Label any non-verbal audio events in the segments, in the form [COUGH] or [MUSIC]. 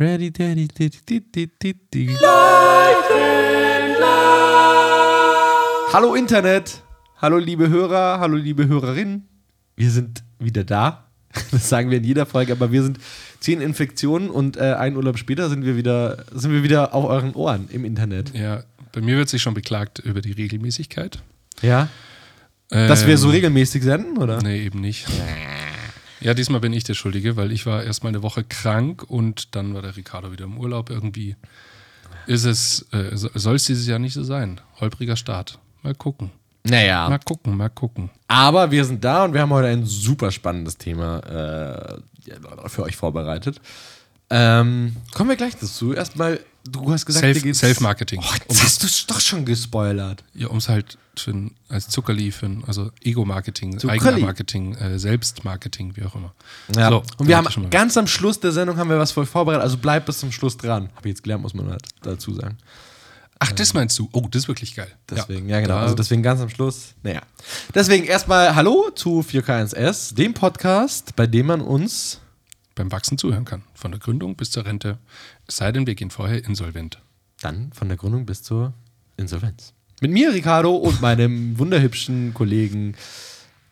Ready, daddy, daddy, daddy, daddy. Hallo Internet, hallo liebe Hörer, hallo liebe Hörerinnen. Wir sind wieder da. [LAUGHS] Das sagen wir in jeder Folge, aber wir sind zehn Infektionen und äh, einen Urlaub später sind wir wieder, sind wir wieder auf euren Ohren im Internet. Ja, bei mir wird sich schon beklagt über die Regelmäßigkeit. Ja. Dass wir so Ähm, regelmäßig senden, oder? Nee, eben nicht. Ja, diesmal bin ich der Schuldige, weil ich war erstmal eine Woche krank und dann war der Ricardo wieder im Urlaub. Irgendwie ist es, äh, so- soll es dieses Jahr nicht so sein. Holpriger Start. Mal gucken. Naja. Mal gucken, mal gucken. Aber wir sind da und wir haben heute ein super spannendes Thema äh, für euch vorbereitet. Ähm, kommen wir gleich dazu. Erstmal, du hast gesagt, Self- Self-Marketing. Oh, jetzt hast du es doch schon gespoilert. Ja, um es halt für als Zuckerli, für also Ego-Marketing. Eigener-Marketing, äh, Selbstmarketing, wie auch immer. Ja. So, und wir haben ganz am Schluss der Sendung haben wir was euch vorbereitet. Also bleibt bis zum Schluss dran. Habe ich jetzt gelernt, muss man halt dazu sagen. Ach, das meinst du? Oh, das ist wirklich geil. Deswegen, ja, genau. Da- Also deswegen ganz am Schluss. Naja. Deswegen erstmal Hallo zu 4K1S, dem Podcast, bei dem man uns beim Wachsen zuhören kann. Von der Gründung bis zur Rente. Es sei denn, wir gehen vorher insolvent. dann von der Gründung bis zur Insolvenz. Mit mir, Ricardo, und meinem wunderhübschen Kollegen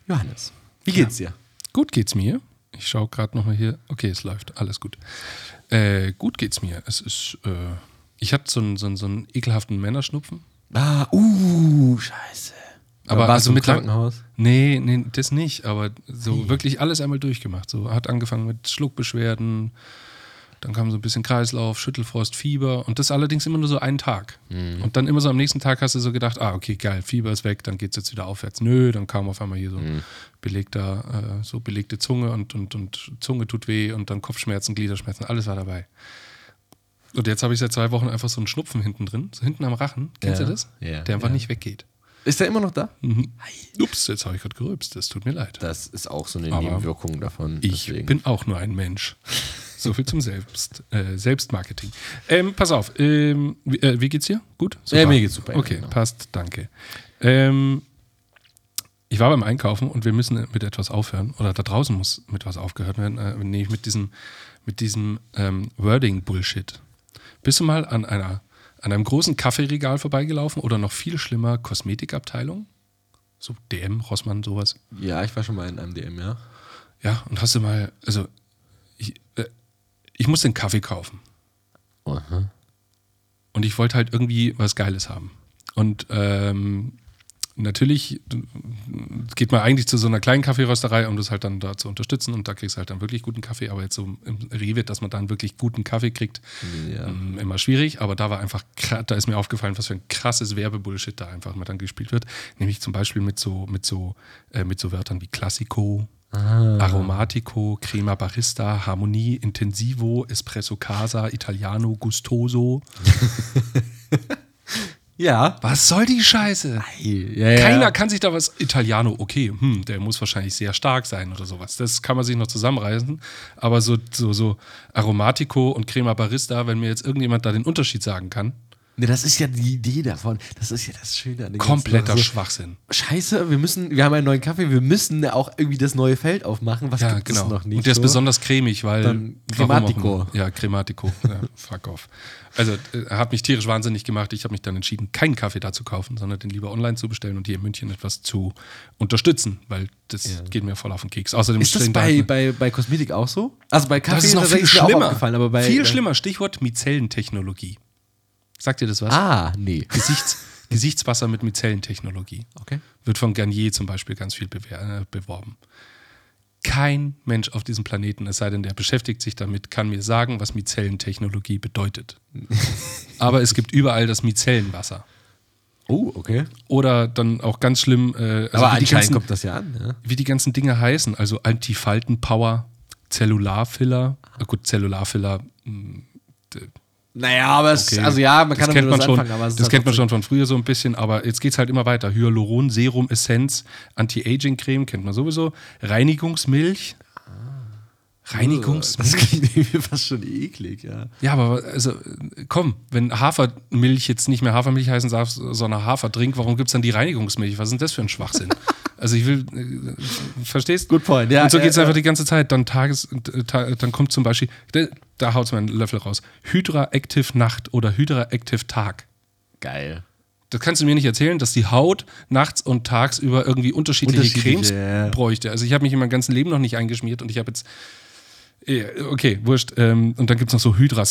Johannes. Wie geht's dir? Gut geht's mir. Ich schaue gerade nochmal hier. Okay, es läuft. Alles gut. Äh, gut geht's mir. Es ist. Äh, ich hatte so einen, so, einen, so einen ekelhaften Männerschnupfen. Ah, uh, scheiße. Aber warst also du im mit Krankenhaus? Nee, nee, das nicht. Aber so wirklich alles einmal durchgemacht. So hat angefangen mit Schluckbeschwerden. Dann kam so ein bisschen Kreislauf, Schüttelfrost, Fieber und das allerdings immer nur so einen Tag. Und dann immer so am nächsten Tag hast du so gedacht, ah, okay, geil, Fieber ist weg, dann geht es jetzt wieder aufwärts. Nö, dann kam auf einmal hier so belegter, äh, so belegte Zunge und, und, und Zunge tut weh und dann Kopfschmerzen, Gliederschmerzen, alles war dabei. Und jetzt habe ich seit zwei Wochen einfach so einen Schnupfen hinten drin, so hinten am Rachen. Kennst Ja, du das? ja, Der einfach ja. nicht weggeht. Ist er immer noch da? Ups, jetzt habe ich gerade gerülpst, das tut mir leid. Das ist auch so eine Aber Nebenwirkung davon. Ich deswegen. bin auch nur ein Mensch. So viel zum Selbst, äh, Selbstmarketing. Ähm, pass auf, ähm, wie, äh, wie geht's dir? Gut? Ja, mir geht's super, Okay, genau. passt, danke. Ähm, ich war beim Einkaufen und wir müssen mit etwas aufhören. Oder da draußen muss mit was aufgehört werden. Äh, nee, mit diesem, mit diesem ähm, Wording-Bullshit. Bist du mal an einer an einem großen Kaffeeregal vorbeigelaufen oder noch viel schlimmer Kosmetikabteilung? So DM, Rossmann, sowas. Ja, ich war schon mal in einem DM, ja. Ja, und hast du mal, also ich, äh, ich musste einen Kaffee kaufen Aha. und ich wollte halt irgendwie was Geiles haben. Und ähm, natürlich geht man eigentlich zu so einer kleinen Kaffeerösterei, um das halt dann da zu unterstützen und da kriegst du halt dann wirklich guten Kaffee, aber jetzt so im Rewe, dass man dann wirklich guten Kaffee kriegt, Ja. ähm, immer schwierig, aber da war einfach, da ist mir aufgefallen, was für ein krasses Werbebullshit da einfach mal dann gespielt wird, nämlich zum Beispiel mit so, mit so, äh, mit so Wörtern wie Classico, Aromatico, Crema Barista, Harmonie, Intensivo, Espresso Casa, Italiano, Gustoso. [LAUGHS] Ja. Was soll die Scheiße? ja, ja. Keiner kann sich da was. Italiano, okay, hm, der muss wahrscheinlich sehr stark sein oder sowas. Das kann man sich noch zusammenreißen. Aber so, so, so Aromatico und Crema Barista, wenn mir jetzt irgendjemand da den Unterschied sagen kann, Nee, das ist ja die Idee davon. Das ist ja das Schöne an ganzen kompletter Sachen. So, Schwachsinn. Scheiße, wir müssen, wir haben einen neuen Kaffee, wir müssen auch irgendwie das neue Feld aufmachen. Was Ja, gibt genau. es noch nicht? und der ist so? besonders cremig, weil. Dann auch Crematico. Ja, Crematico. Ja, [LAUGHS] fuck off. Also, äh, hat mich tierisch wahnsinnig gemacht. Ich habe mich dann entschieden, keinen Kaffee da zu kaufen, sondern den lieber online zu bestellen und hier in München etwas zu unterstützen, weil das Ja. geht mir voll auf den Keks. Außerdem Ist das bei, bei, bei Kosmetik auch so? Also bei Kaffee das ist noch viel mir auch schlimmer. aufgefallen, aber bei viel schlimmer. Stichwort Mizellentechnologie. Sagt ihr das was? Ah, nee. Gesichts, [LAUGHS] Gesichtswasser mit Mizellentechnologie. Okay. Wird von Garnier zum Beispiel ganz viel äh, beworben. Kein Mensch auf diesem Planeten, es sei denn, der beschäftigt sich damit, kann mir sagen, was Mizellentechnologie bedeutet. [LAUGHS] Aber es gibt überall das Mizellenwasser. Oh, okay. Oder dann auch ganz schlimm, äh, also aber wie, die anscheinend ganzen, kommt das ja an. Ja. wie die ganzen Dinge heißen. Also Antifaltenpower, Zellularfiller. Äh, gut, Zellularfiller, d- Naja, aber es, Okay. also ja, man das kann kennt man schon, anfangen, das halt kennt man schon von früher so ein bisschen, aber jetzt geht es halt immer weiter. Hyaluron, Serum, Essenz, Anti-Aging-Creme kennt man sowieso. Reinigungsmilch. Reinigungsmilch? Das klingt irgendwie fast schon eklig, ja. Ja, aber also, komm, wenn Hafermilch jetzt nicht mehr Hafermilch heißen darf, sondern Haferdrink, warum gibt es dann die Reinigungsmilch? Was ist denn das für ein Schwachsinn? [LAUGHS] also ich will, äh, verstehst? Good point, ja. Und so ja, geht es ja. einfach die ganze Zeit. Dann Tages, ta, dann kommt zum Beispiel, da, da haut es mir einen Löffel raus. Hydra Active Nacht oder Hydra Active Tag. Geil. Das kannst du mir nicht erzählen, dass die Haut nachts und tagsüber irgendwie unterschiedliche, Unterschiedliche, Cremes ja. bräuchte. Also ich habe mich in meinem ganzen Leben noch nicht eingeschmiert und ich habe jetzt. Okay, wurscht. Ähm, und dann gibt es noch so Hydra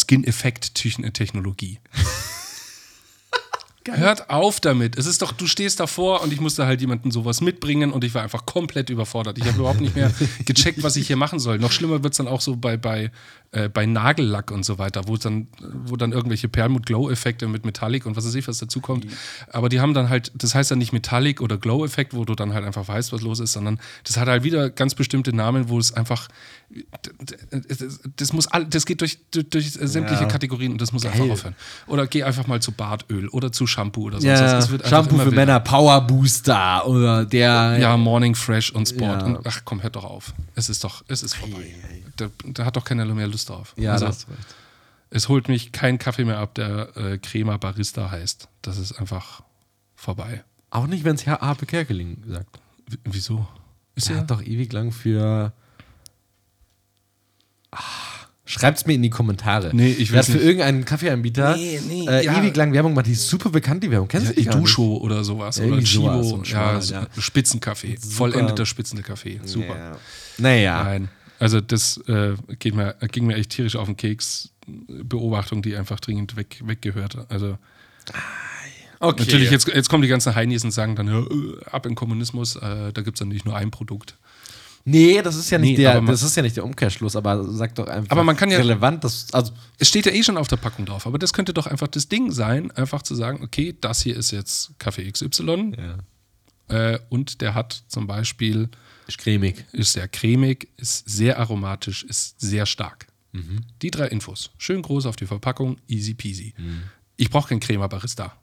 Technologie. Hört auf damit. Es ist doch, du stehst davor und ich musste halt jemanden sowas mitbringen und ich war einfach komplett überfordert. Ich habe überhaupt nicht mehr [LAUGHS] gecheckt, was ich hier machen soll. Noch schlimmer wird es dann auch so bei, bei, äh, bei Nagellack und so weiter, wo dann, wo dann irgendwelche Perlmut-Glow-Effekte mit Metallic und was weiß ich, was dazu kommt. Aber die haben dann halt, das heißt dann nicht Metallic oder Glow-Effekt, wo du dann halt einfach weißt, was los ist, sondern das hat halt wieder ganz bestimmte Namen, wo es einfach, das, das muss, all, das geht durch, durch, durch sämtliche Ja. Kategorien und das muss einfach aufhören. Oder geh einfach mal zu Bartöl oder zu Shampoo oder sonst Ja, was. Es Shampoo für. Männer, Power Booster oder der. Ja, Morning Fresh und Sport. Ja. Und, ach komm, hört doch auf. Es ist doch, es ist vorbei. Da, da hat doch keiner mehr Lust drauf. Ja, also, da hast du recht. es holt mich kein Kaffee mehr ab, der äh, Crema Barista heißt. Das ist einfach vorbei. Auch nicht, wenn es Herr Harpe Kerkeling sagt. W wieso? Ist Der ja hat doch ewig lang für. Ah, Schreibt's mir in die Kommentare. Nee, ich hat will's für irgendeinen Kaffeeanbieter Nee, nee, äh, ja. ewig lang Werbung gemacht. Die ist super bekannt, die Werbung. Kennst ja, du die? Edusho oder sowas. Ja, oder sowas, so ja, ja. Spitzenkaffee. Vollendeter Spitzenkaffee. Super. Ja. Naja. Nein. Also das äh, geht mir, ging mir echt tierisch auf den Keks. Beobachtung, die einfach dringend weg, weggehört. Also Okay. Natürlich, jetzt, jetzt kommen die ganzen Heinis und sagen dann, ja, äh, ab in Kommunismus, äh, da gibt es dann nicht nur ein Produkt. Nee, das ist ja nicht Nee, der, das ist ja nicht der Umkehrschluss, aber sag doch einfach Aber man kann ja- relevant, das, also Es steht ja eh schon auf der Packung drauf, aber das könnte doch einfach das Ding sein, einfach zu sagen, okay, das hier ist jetzt Kaffee XY ja. äh, und der hat zum Beispiel, ist cremig. ist sehr cremig, ist sehr aromatisch, ist sehr stark. Mhm. Die drei Infos. Schön groß auf die Verpackung, easy peasy. Mhm. Ich brauche kein Crema Barista.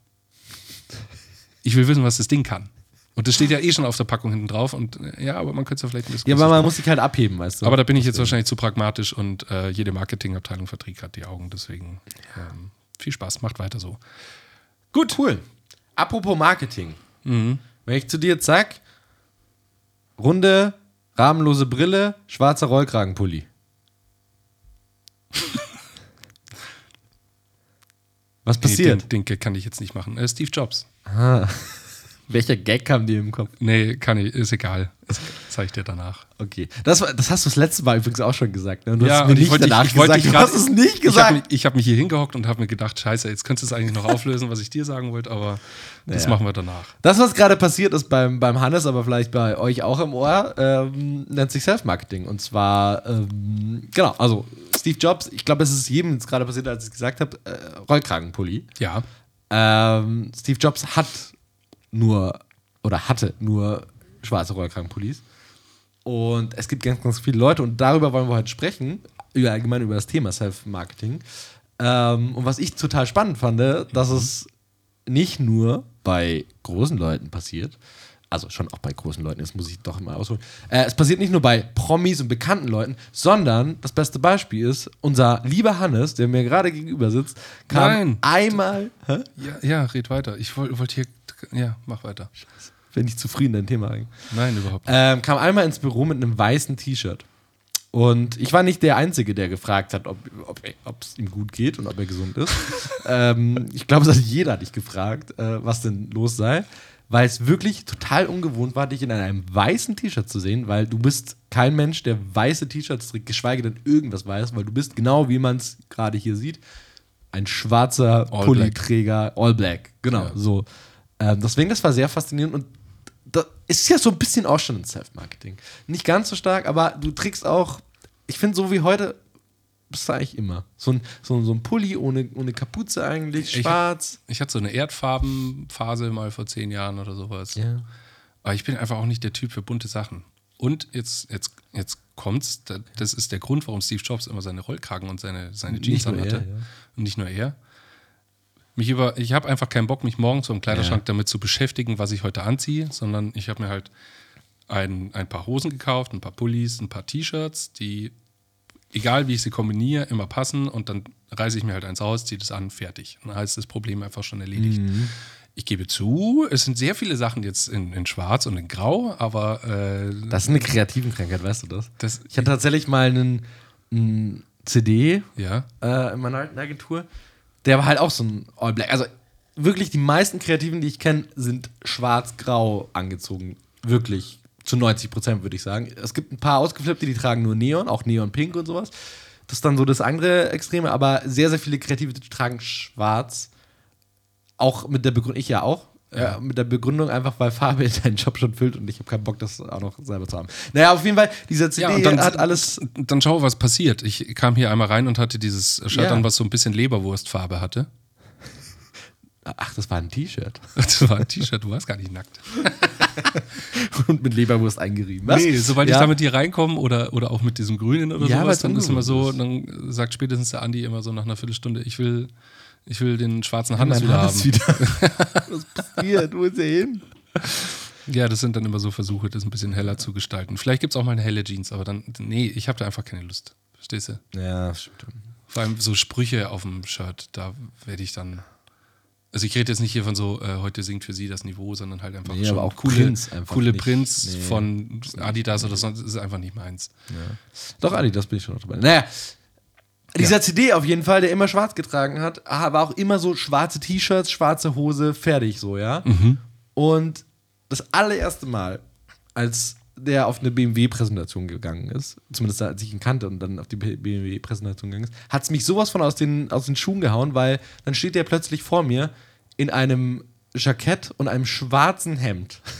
Ich will wissen, was das Ding kann. Und das steht ja eh schon auf der Packung hinten drauf und äh, ja, aber man könnte es ja vielleicht ein bisschen Ja, aber man muss sich halt abheben, weißt du. Aber da bin ich jetzt wahrscheinlich zu pragmatisch und äh, jede Marketingabteilung verdreht gerade die Augen. Deswegen ähm, viel Spaß, macht weiter so. Gut. Cool. Apropos Marketing. Mhm. Wenn ich zu dir jetzt sag, runde, rahmenlose Brille, schwarzer Rollkragenpulli. [LAUGHS] Was Nee, passiert? den, den Gag kann ich jetzt nicht machen. Äh, Steve Jobs. Welcher Gag kam dir im Kopf? Nee, kann ich, ist egal. Das zeige ich dir danach. Okay. Das, war, das hast du das letzte Mal übrigens auch schon gesagt. Ne? Und Du hast es mir nicht danach gesagt. dich Du grad- hast es nicht Ich gesagt. habe mich, hab mich hier hingehockt und habe mir gedacht, scheiße, jetzt könntest du es eigentlich noch auflösen, was ich dir sagen wollte, aber das Naja. machen wir danach. Das, was gerade passiert ist beim, beim Hannes, aber vielleicht bei euch auch im Ohr, ähm, nennt sich Self-Marketing. Und zwar, ähm, genau, also Steve Jobs, ich glaube, es ist jedem jetzt gerade passiert, als ich es gesagt habe, äh, Rollkragenpulli. Ja. Ähm, Steve Jobs hat nur oder hatte nur schwarze Rollkragenpullis. Und es gibt ganz, ganz viele Leute und darüber wollen wir heute sprechen, über, allgemein über das Thema Self-Marketing. Ähm, und was ich total spannend fand, dass es nicht nur bei großen Leuten passiert, also schon auch bei großen Leuten, das muss ich doch immer ausholen. Äh, es passiert nicht nur bei Promis und bekannten Leuten, sondern das beste Beispiel ist, unser lieber Hannes, der mir gerade gegenüber sitzt, kam Nein. einmal, hä? Ja, ja red weiter. Ich wollte wollt hier. Ja, mach weiter. bin ich zufrieden, dein Thema eigentlich. Nein, überhaupt nicht. Ähm, kam einmal ins Büro mit einem weißen T-Shirt. Und ich war nicht der Einzige, der gefragt hat, ob es ihm gut geht und ob er gesund ist. [LAUGHS] ähm, ich glaube, es hat jeder dich gefragt, äh, was denn los sei. Weil es wirklich total ungewohnt war, dich in einem weißen T-Shirt zu sehen, weil du bist kein Mensch, der weiße T-Shirts trägt, geschweige denn irgendwas weiß, weil du bist genau wie man es gerade hier sieht, ein schwarzer All Pulliträger, all black, genau, Ja. so. Ähm, deswegen, das war sehr faszinierend und das ist ja so ein bisschen auch schon ein Self-Marketing. Nicht ganz so stark, aber du trägst auch, ich finde, so wie heute, bist du eigentlich immer. So ein, so, so ein Pulli ohne, ohne Kapuze eigentlich, Ich- schwarz. Ich hatte so eine Erdfarbenphase mal vor zehn Jahren oder sowas. Ja. Aber ich bin einfach auch nicht der Typ für bunte Sachen. Und jetzt, jetzt, jetzt kommt's, da- das ist der Grund, warum Steve Jobs immer seine Rollkragen und seine, seine Jeans anhatte. ja. Und nicht nur er. Mich über, ich habe einfach keinen Bock, mich morgens dem Kleiderschrank Ja. damit zu beschäftigen, was ich heute anziehe, sondern ich habe mir halt ein, ein paar Hosen gekauft, ein paar Pullis, ein paar T-Shirts, die egal wie ich sie kombiniere, immer passen und dann reiße ich mir halt eins aus, ziehe das an, fertig. Und dann heißt das Problem einfach schon erledigt. Mhm. Ich gebe zu, es sind sehr viele Sachen jetzt in, in Schwarz und in Grau, aber äh, Das ist eine Kreativenkrankheit, weißt du das? das, Ich hatte tatsächlich mal einen, einen CD ja, äh, in meiner alten Agentur. Der war halt auch so ein All Black. Also wirklich die meisten Kreativen, die ich kenne, sind schwarz-grau angezogen. Wirklich. Zu 90 Prozent würde ich sagen. Es gibt ein paar Ausgeflippte, die tragen nur Neon, auch Neon Pink und sowas. Das ist dann so das andere Extreme, aber sehr, sehr viele Kreative tragen schwarz. Auch mit der Begründung, ich ja auch. Ja. Mit der Begründung einfach, weil Farbe deinen [LAUGHS] Job schon füllt und ich habe keinen Bock, das auch noch selber zu haben. Naja, auf jeden Fall, dieser CD Ja, dann- hat alles. dann schau, was passiert. Ich kam hier einmal rein und hatte dieses Shirt Ja. an, was so ein bisschen Leberwurstfarbe hatte. Ach, das war ein T-Shirt. [LAUGHS] Das war ein T-Shirt, du warst gar nicht nackt. [LAUGHS] und mit Leberwurst eingerieben. Was? Nee, sobald ich Ja. da mit dir reinkomme oder, oder auch mit diesem Grünen oder Ja, sowas, dann ist immer so, dann sagt spätestens der Andi immer so nach einer Viertelstunde, ich will, ich will den schwarzen Hannes wieder Hannes haben. wieder. [LAUGHS] Was passiert? Wo ist er hin? Ja, das sind dann immer so Versuche, das ein bisschen heller zu gestalten. Vielleicht gibt es auch mal eine helle Jeans, aber dann, nee, ich habe da einfach keine Lust. Verstehst du? Ja, stimmt. Vor allem so Sprüche auf dem Shirt, da werde ich dann. Also ich rede jetzt nicht hier von so, äh, heute singt für sie das Niveau, sondern halt einfach Nee, schon auch coole, einfach coole nicht. Prints Nee. von Adidas oder sonst, ist einfach nicht meins. Doch, Ali, das bin ich schon noch dabei. Naja, dieser CD auf jeden Fall, der immer schwarz getragen hat, ah, war auch immer so schwarze T-Shirts, schwarze Hose, fertig so, ja. Und das allererste Mal, als der auf eine BMW-Präsentation gegangen ist, zumindest als ich ihn kannte und dann auf die BMW-Präsentation gegangen ist, hat es mich sowas von aus den, aus den Schuhen gehauen, weil dann steht der plötzlich vor mir in einem Jackett und einem schwarzen Hemd. [LAUGHS]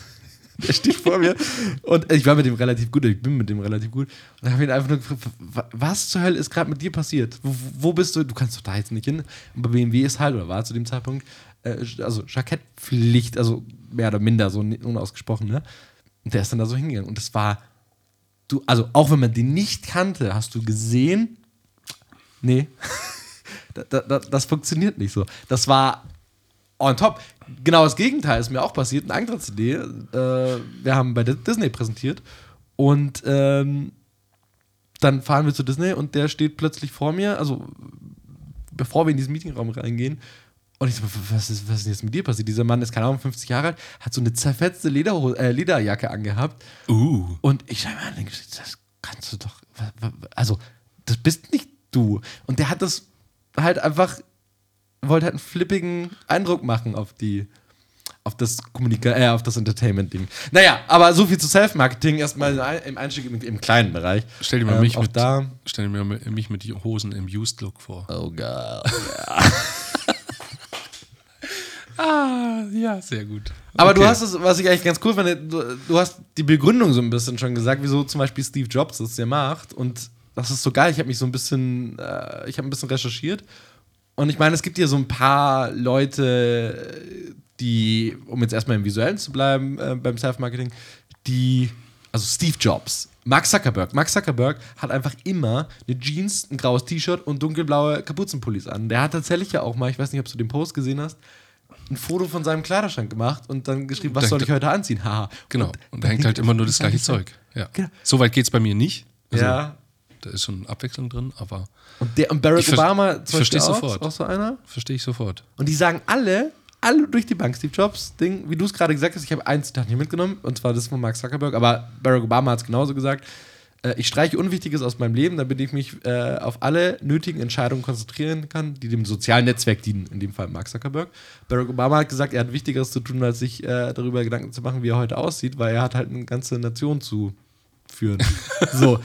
Der [LAUGHS] steht vor mir und ich war mit dem relativ gut, ich bin mit dem relativ gut und habe ihn einfach nur gefragt, wa- was zur Hölle ist gerade mit dir passiert? Wo, wo bist du? Du kannst doch da jetzt nicht hin. Und bei BMW ist halt, oder war zu dem Zeitpunkt, äh, also Jackettpflicht, also mehr oder minder, so unausgesprochen, ne? Und der ist dann da so hingegangen und das war, du, also auch wenn man den nicht kannte, hast du gesehen, nee, [LAUGHS] da, da, da, das funktioniert nicht so. Das war on top. Genau das Gegenteil ist mir auch passiert. Ein anderer CD. Äh, wir haben bei Di- Disney präsentiert und ähm, dann fahren wir zu Disney und der steht plötzlich vor mir, also bevor wir in diesen Meetingraum reingehen. Und ich so, was ist, was ist jetzt mit dir passiert? Dieser Mann ist, keine Ahnung, 50 Jahre alt, hat so eine zerfetzte Lederho äh, Lederjacke angehabt. Uh. Und ich schaue mir an, denke, das kannst du doch, also, das bist nicht du. Und der hat das halt einfach, wollte halt einen flippigen Eindruck machen auf die, auf das Kommunika äh, auf das Entertainment-Ding. Naja, aber so viel zu Self-Marketing, erstmal im Einstieg im, im kleinen Bereich. Stell dir mal Ähm, mich, mit, da. stell dir mal mich mit Hosen im Used Look vor. Oh Gott. [LAUGHS] Ah, ja, sehr gut. Aber Okay. du hast es, was ich eigentlich ganz cool finde, du, du hast die Begründung so ein bisschen schon gesagt, wieso zum Beispiel Steve Jobs das ja macht. Und das ist so geil. Ich habe mich so ein bisschen, äh, ich habe ein bisschen recherchiert. Und ich meine, es gibt hier so ein paar Leute, die, um jetzt erstmal im Visuellen zu bleiben, äh, beim Self-Marketing, die, also Steve Jobs, Mark Zuckerberg. Mark Zuckerberg hat einfach immer eine Jeans, ein graues T-Shirt und dunkelblaue Kapuzenpullis an. Der hat tatsächlich ja auch mal, ich weiß nicht, ob du den Post gesehen hast, ein Foto von seinem Kleiderschrank gemacht und dann geschrieben, was Da- soll ich heute anziehen? Haha. Genau. Und, Und da hängt [LAUGHS] halt immer nur das gleiche Zeug. Ja. Genau. So weit geht es bei mir nicht. Also, ja. Da ist schon Abwechslung drin, aber Und, der, und Barack Obama ich versteh's auch, sofort. auch so einer. verstehe ich sofort. Und die sagen alle, alle durch die Bank, Steve Jobs, Ding, wie du es gerade gesagt hast, ich habe ein Zitat hier mitgenommen, und zwar das von Mark Zuckerberg, aber Barack Obama hat es genauso gesagt. Äh, ich streiche Unwichtiges aus meinem Leben, damit ich mich äh, auf alle nötigen Entscheidungen konzentrieren kann, die dem sozialen Netzwerk dienen, in dem Fall Mark Zuckerberg. Barack Obama hat gesagt, er hat Wichtigeres zu tun, als sich äh, darüber Gedanken zu machen, wie er heute aussieht, weil er hat halt eine ganze Nation zu führen. [LAUGHS] so.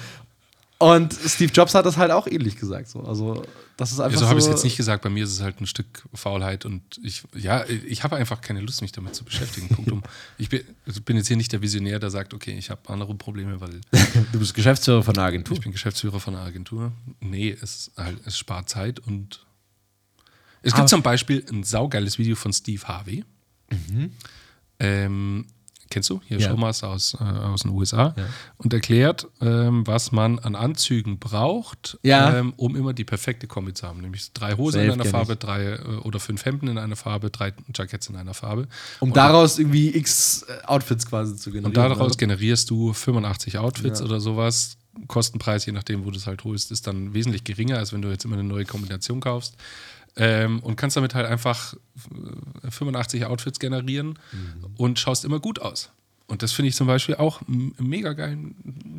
Und Steve Jobs hat das halt auch ähnlich gesagt. So. Also, das ist einfach Ja, so habe ich es jetzt nicht gesagt. Bei mir ist es halt ein Stück Faulheit und ich, ja, ich habe einfach keine Lust, mich damit zu beschäftigen. Punkt um. Ich bin, also bin jetzt hier nicht der Visionär, der sagt, okay, ich habe andere Probleme, weil Du bist Geschäftsführer von einer Agentur. ich bin Geschäftsführer von einer Agentur. Nee, es, halt, es spart Zeit und es Aber- gibt zum Beispiel ein saugeiles Video von Steve Harvey. Ähm, kennst du? Hier. Ja. Showmaster aus, äh, aus den USA. Ja. Und erklärt, ähm, was man an Anzügen braucht, Ja. ähm, um immer die perfekte Kombi zu haben. Nämlich drei Hosen Safe in einer Farbe, ich. drei äh, oder fünf Hemden in einer Farbe, drei Jackets in einer Farbe. Um Und- daraus irgendwie x äh, Outfits quasi zu generieren. Und daraus oder? generierst du 85 Outfits oder sowas. Kostenpreis, je nachdem, wo du es halt holst, ist dann wesentlich geringer, als wenn du jetzt immer eine neue Kombination kaufst. Ähm, und kannst damit halt einfach äh, 85 Outfits generieren und schaust immer gut aus. Und das finde ich zum Beispiel auch mega geil.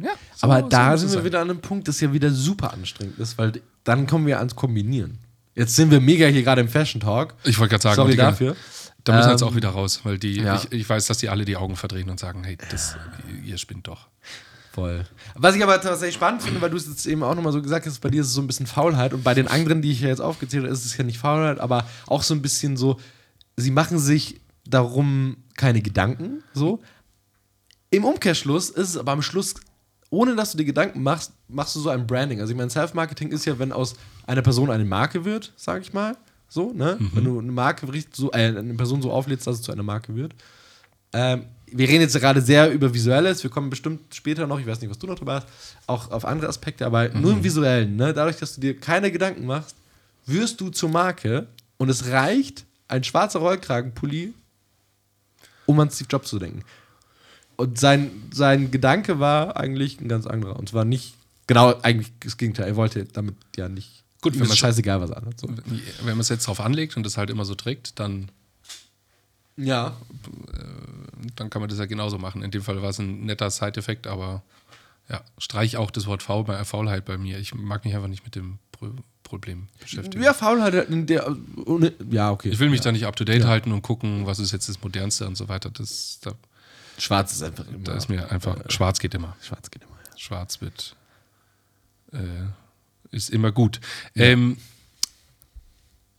Ja, so- Aber da sind wir sein. wieder an einem Punkt, das ja wieder super anstrengend ist, weil dann kommen wir ans Kombinieren. Jetzt sind wir mega hier gerade im Fashion Talk. Ich wollte gerade sagen, Sorry dafür. Da müssen wir jetzt Ähm, auch wieder raus, weil die, ja. ich, ich weiß, dass die alle die Augen verdrehen und sagen, hey, das, ihr spinnt doch. Voll. Was ich aber tatsächlich spannend finde, weil du es jetzt eben auch nochmal so gesagt hast, bei dir ist es so ein bisschen Faulheit und bei den anderen, die ich ja jetzt aufgezählt habe, ist es ja nicht Faulheit, aber auch so ein bisschen so, sie machen sich darum keine Gedanken, so. Im Umkehrschluss ist es aber am Schluss, ohne dass du dir Gedanken machst, machst du so ein Branding. Also ich meine, Self-Marketing ist ja, wenn aus einer Person eine Marke wird, sage ich mal, so, ne? Wenn du eine Marke so, äh, eine Person so auflädst, dass es zu einer Marke wird. Ähm, wir reden jetzt gerade sehr über Visuelles, wir kommen bestimmt später noch, ich weiß nicht, was du noch drüber hast, auch auf andere Aspekte, aber nur im Visuellen, ne? dadurch, dass du dir keine Gedanken machst, wirst du zur Marke und es reicht ein schwarzer Rollkragenpulli, um an Steve Jobs zu denken. Und sein, sein Gedanke war eigentlich ein ganz anderer. Und zwar nicht, genau, eigentlich das Gegenteil. Er wollte damit ja nicht. Gut, wenn man- scheißegal, was anhat. So. Wenn man es jetzt drauf anlegt und das halt immer so trägt, dann, Ja. dann kann man das ja genauso machen. In dem Fall war es ein netter Side-Effekt, aber ja, streich auch das Wort Faul bei Faulheit bei mir. Ich mag mich einfach nicht mit dem Pro Problem beschäftigen. Ja, Faulheit in der. Ja, okay. Ich will mich ja. da nicht up to date halten und gucken, was ist jetzt das Modernste und so weiter. Das, da, Schwarz ist einfach immer. da ist mir einfach, schwarz geht immer. Schwarz geht immer. ja. Schwarz wird, äh, ist immer gut. Ja, ähm,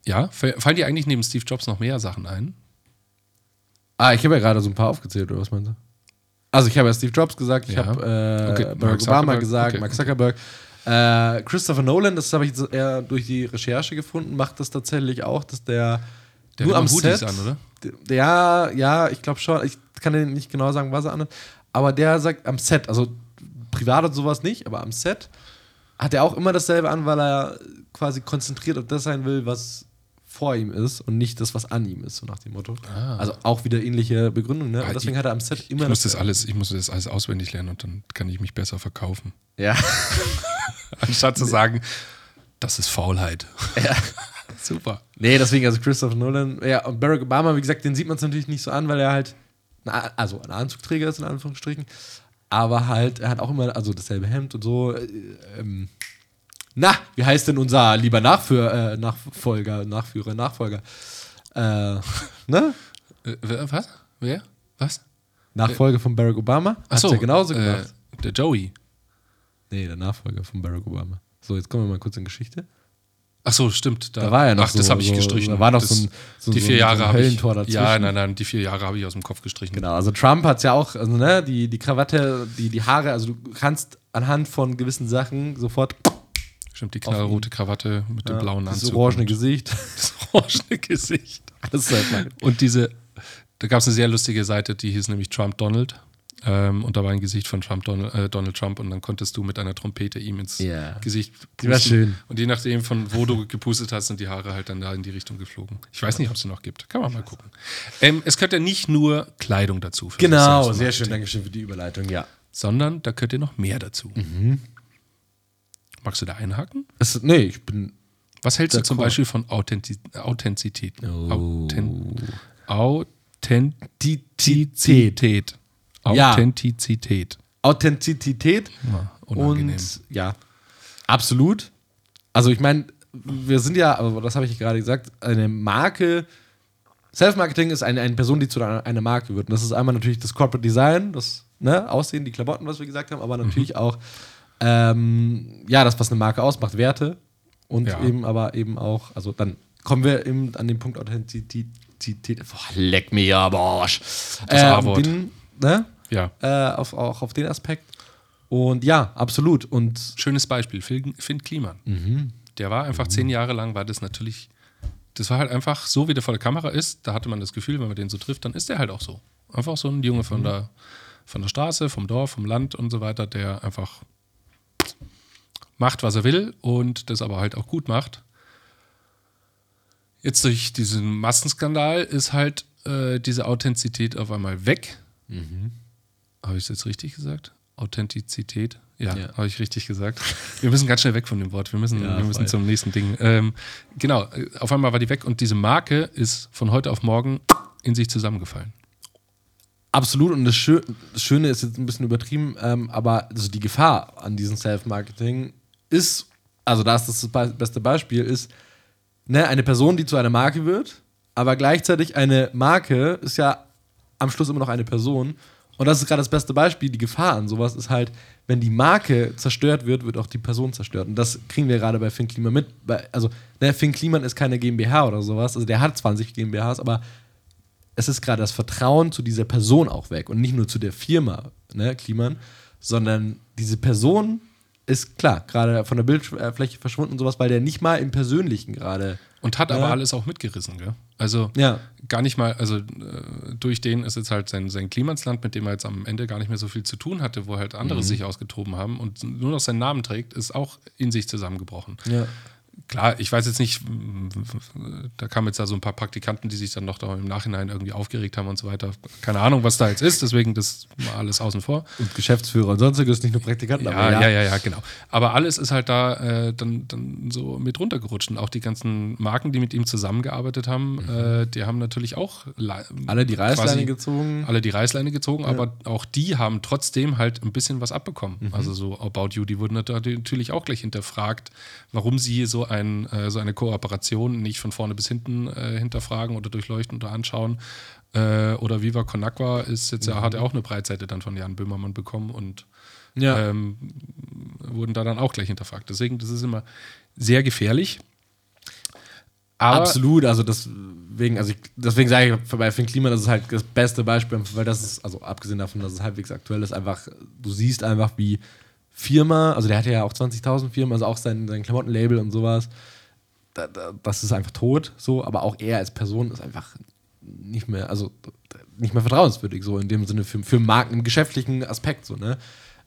ja fa- fallen dir eigentlich neben Steve Jobs noch mehr Sachen ein? Ah, ich habe ja gerade so ein paar aufgezählt, oder was meinst du? Also, ich habe ja Steve Jobs gesagt, ich Ja. habe äh, Okay, Barack Mark Obama gesagt, okay. Mark Zuckerberg. Äh, Christopher Nolan, das habe ich jetzt eher durch die Recherche gefunden, macht das tatsächlich auch, dass der, Der nur am Hoodies Set. an, oder? Der- Ja, ja, ich glaube schon. Ich kann dir nicht genau sagen, was er anhat. Aber der sagt am Set, also privat und sowas nicht, aber am Set hat er auch immer dasselbe an, weil er quasi konzentriert auf das sein will, was vor ihm ist und nicht das, was an ihm ist, so nach dem Motto. Ah. Also auch wieder ähnliche Begründung, ne? Ah, Und deswegen ich- hat er am Set immer Ich muss das alles, ich muss das alles auswendig lernen und dann kann ich mich besser verkaufen. Ja. [LAUGHS] Anstatt zu sagen, das ist Faulheit. ja. [LAUGHS] Super. Nee, deswegen, also Christopher Nolan, ja, und Barack Obama, wie gesagt, den sieht man es natürlich nicht so an, weil er halt, also ein Anzugträger ist in Anführungsstrichen, aber halt, er hat auch immer, also dasselbe Hemd und so. Äh, ähm, na, wie heißt denn unser lieber Nachführ, äh, Nachfolger, Nachführer, Nachfolger? Äh, [LAUGHS] ne? Äh, was? Wer? Was? Nachfolger von Barack Obama? Hat's Achso, ja genauso gemacht. äh, der Joey. Nee, der Nachfolger von Barack Obama. So, jetzt kommen wir mal kurz in Geschichte. Ach so, stimmt. Da war ja noch Ach, das so- habe ich so- gestrichen. da war noch das, so ein- so- die vier Jahre so ein habe ich. Dazwischen. Ja, nein, nein, die vier Jahre habe ich aus dem Kopf gestrichen. Genau, also Trump hat ja auch, also ne, die, die Krawatte, die, die Haare, also du kannst anhand von gewissen Sachen sofort Stimmt, die knallrote Krawatte mit dem blauen das Anzug. orangene Gesicht. [LAUGHS] Das orangene Gesicht. Das ist halt mein- Und diese, da gab es eine sehr lustige Seite, die hieß nämlich Trump Donald. Ähm, und da war ein Gesicht von Trump Donald, äh, Donald Trump und dann konntest du mit einer Trompete ihm ins Ja. Gesicht Die war schön. Und je nachdem, von wo du gepustet hast, sind die Haare halt dann da in die Richtung geflogen. Ich weiß nicht, ob es sie noch gibt. Kann man mal gucken. Ähm, es gehört ja nicht nur Kleidung dazu. Genau, sehr schön, Dankeschön für die Überleitung, ja. Sondern da gehört ja noch mehr dazu. Mhm. Magst du da einhaken? Es, nee, ich bin. Was hältst du zum. Beispiel von Authentiz Authentizität? Oh. Authent Authentizität. Authentizität. Authentizität Ja, unangenehm. und ja, absolut. Also ich meine, wir sind ja, aber das habe ich gerade gesagt, eine Marke. Self-Marketing ist eine, eine Person, die zu einer, einer Marke wird. Und das ist einmal natürlich das Corporate Design, das ne, Aussehen, die Klamotten, was wir gesagt haben, aber natürlich auch ähm, ja, das, was eine Marke ausmacht, Werte und Ja. eben aber eben auch, also dann kommen wir eben an den Punkt Authentizität. Boah, leck mir ja, Arsch. Das Äh, den, ne? ja. äh, auf, auch auf den Aspekt. Und ja, absolut. Und Schönes Beispiel, Finn, Finn Kliman. Mhm. Der war einfach zehn Jahre lang, war das natürlich, das war halt einfach so, wie der vor der Kamera ist, da hatte man das Gefühl, wenn man den so trifft, dann ist der halt auch so. Einfach so ein Junge Mhm. von, der, von der Straße, vom Dorf, vom Land und so weiter, der einfach macht, was er will und das aber halt auch gut macht. Jetzt durch diesen Massenskandal ist halt äh, diese Authentizität auf einmal weg. Mhm. Habe ich es jetzt richtig gesagt? Authentizität? Ja, Ja. habe ich richtig gesagt. Wir müssen ganz schnell weg von dem Wort. Wir müssen, Ja, wir müssen voll. zum nächsten Ding. Ähm, genau, äh, auf einmal war die weg und diese Marke ist von heute auf morgen in sich zusammengefallen. Absolut. Und das, Schö das Schöne ist jetzt ein bisschen übertrieben, ähm, aber also die Gefahr an diesem Self-Marketing ist, also da ist das, das beste Beispiel, ist ne, eine Person, die zu einer Marke wird, aber gleichzeitig eine Marke ist ja am Schluss immer noch eine Person. Und das ist gerade das beste Beispiel. Die Gefahr an sowas ist halt, wenn die Marke zerstört wird, wird auch die Person zerstört. Und das kriegen wir gerade bei Finn Kliman mit. Also, ne, Finn Kliman ist keine GmbH oder sowas. Also, der hat 20 GmbHs, aber es ist gerade das Vertrauen zu dieser Person auch weg und nicht nur zu der Firma, ne, Kliman, sondern diese Person ist klar, gerade von der Bildfläche verschwunden und sowas, weil der nicht mal im Persönlichen gerade. Und hat aber Ja. alles auch mitgerissen, gell? Also Ja. gar nicht mal, also äh, durch den ist jetzt halt sein, sein Klimansland, mit dem er jetzt am Ende gar nicht mehr so viel zu tun hatte, wo halt andere sich ausgetoben haben und nur noch seinen Namen trägt, ist auch in sich zusammengebrochen. Ja. Klar, ich weiß jetzt nicht, da kamen jetzt da so ein paar Praktikanten, die sich dann noch da im Nachhinein irgendwie aufgeregt haben und so weiter. Keine Ahnung, was da jetzt ist, deswegen das mal alles außen vor. Und Geschäftsführer und sonstiges, nicht nur Praktikanten, Ja, ja, ja, ja, genau. Aber alles ist halt da äh, dann, dann so mit runtergerutscht. Und auch die ganzen Marken, die mit ihm zusammengearbeitet haben, äh, die haben natürlich auch le- Alle die Reißleine gezogen. alle die Reißleine gezogen, aber auch die haben trotzdem halt ein bisschen was abbekommen. Mhm. Also so About You, die wurden natürlich auch gleich hinterfragt, warum sie so, ein, äh, so eine Kooperation nicht von vorne bis hinten äh, hinterfragen oder durchleuchten oder anschauen. Äh, oder Viva Con Agua ist jetzt ja, hat ja auch eine Breitseite dann von Jan Böhmermann bekommen und Ja. ähm, wurden da dann auch gleich hinterfragt. Deswegen, das ist immer sehr gefährlich. Aber Absolut, also deswegen, also ich, deswegen sage ich bei Finn Kliman, das ist halt das beste Beispiel, weil das ist, also abgesehen davon, dass es halbwegs aktuell ist, einfach, du siehst einfach, wie Firma, also der hatte ja auch 20.000 Firmen, also auch sein, sein Klamottenlabel und sowas, da, da, das ist einfach tot, so, aber auch er als Person ist einfach nicht mehr, also nicht mehr vertrauenswürdig, so in dem Sinne für, für Marken im geschäftlichen Aspekt, so, ne?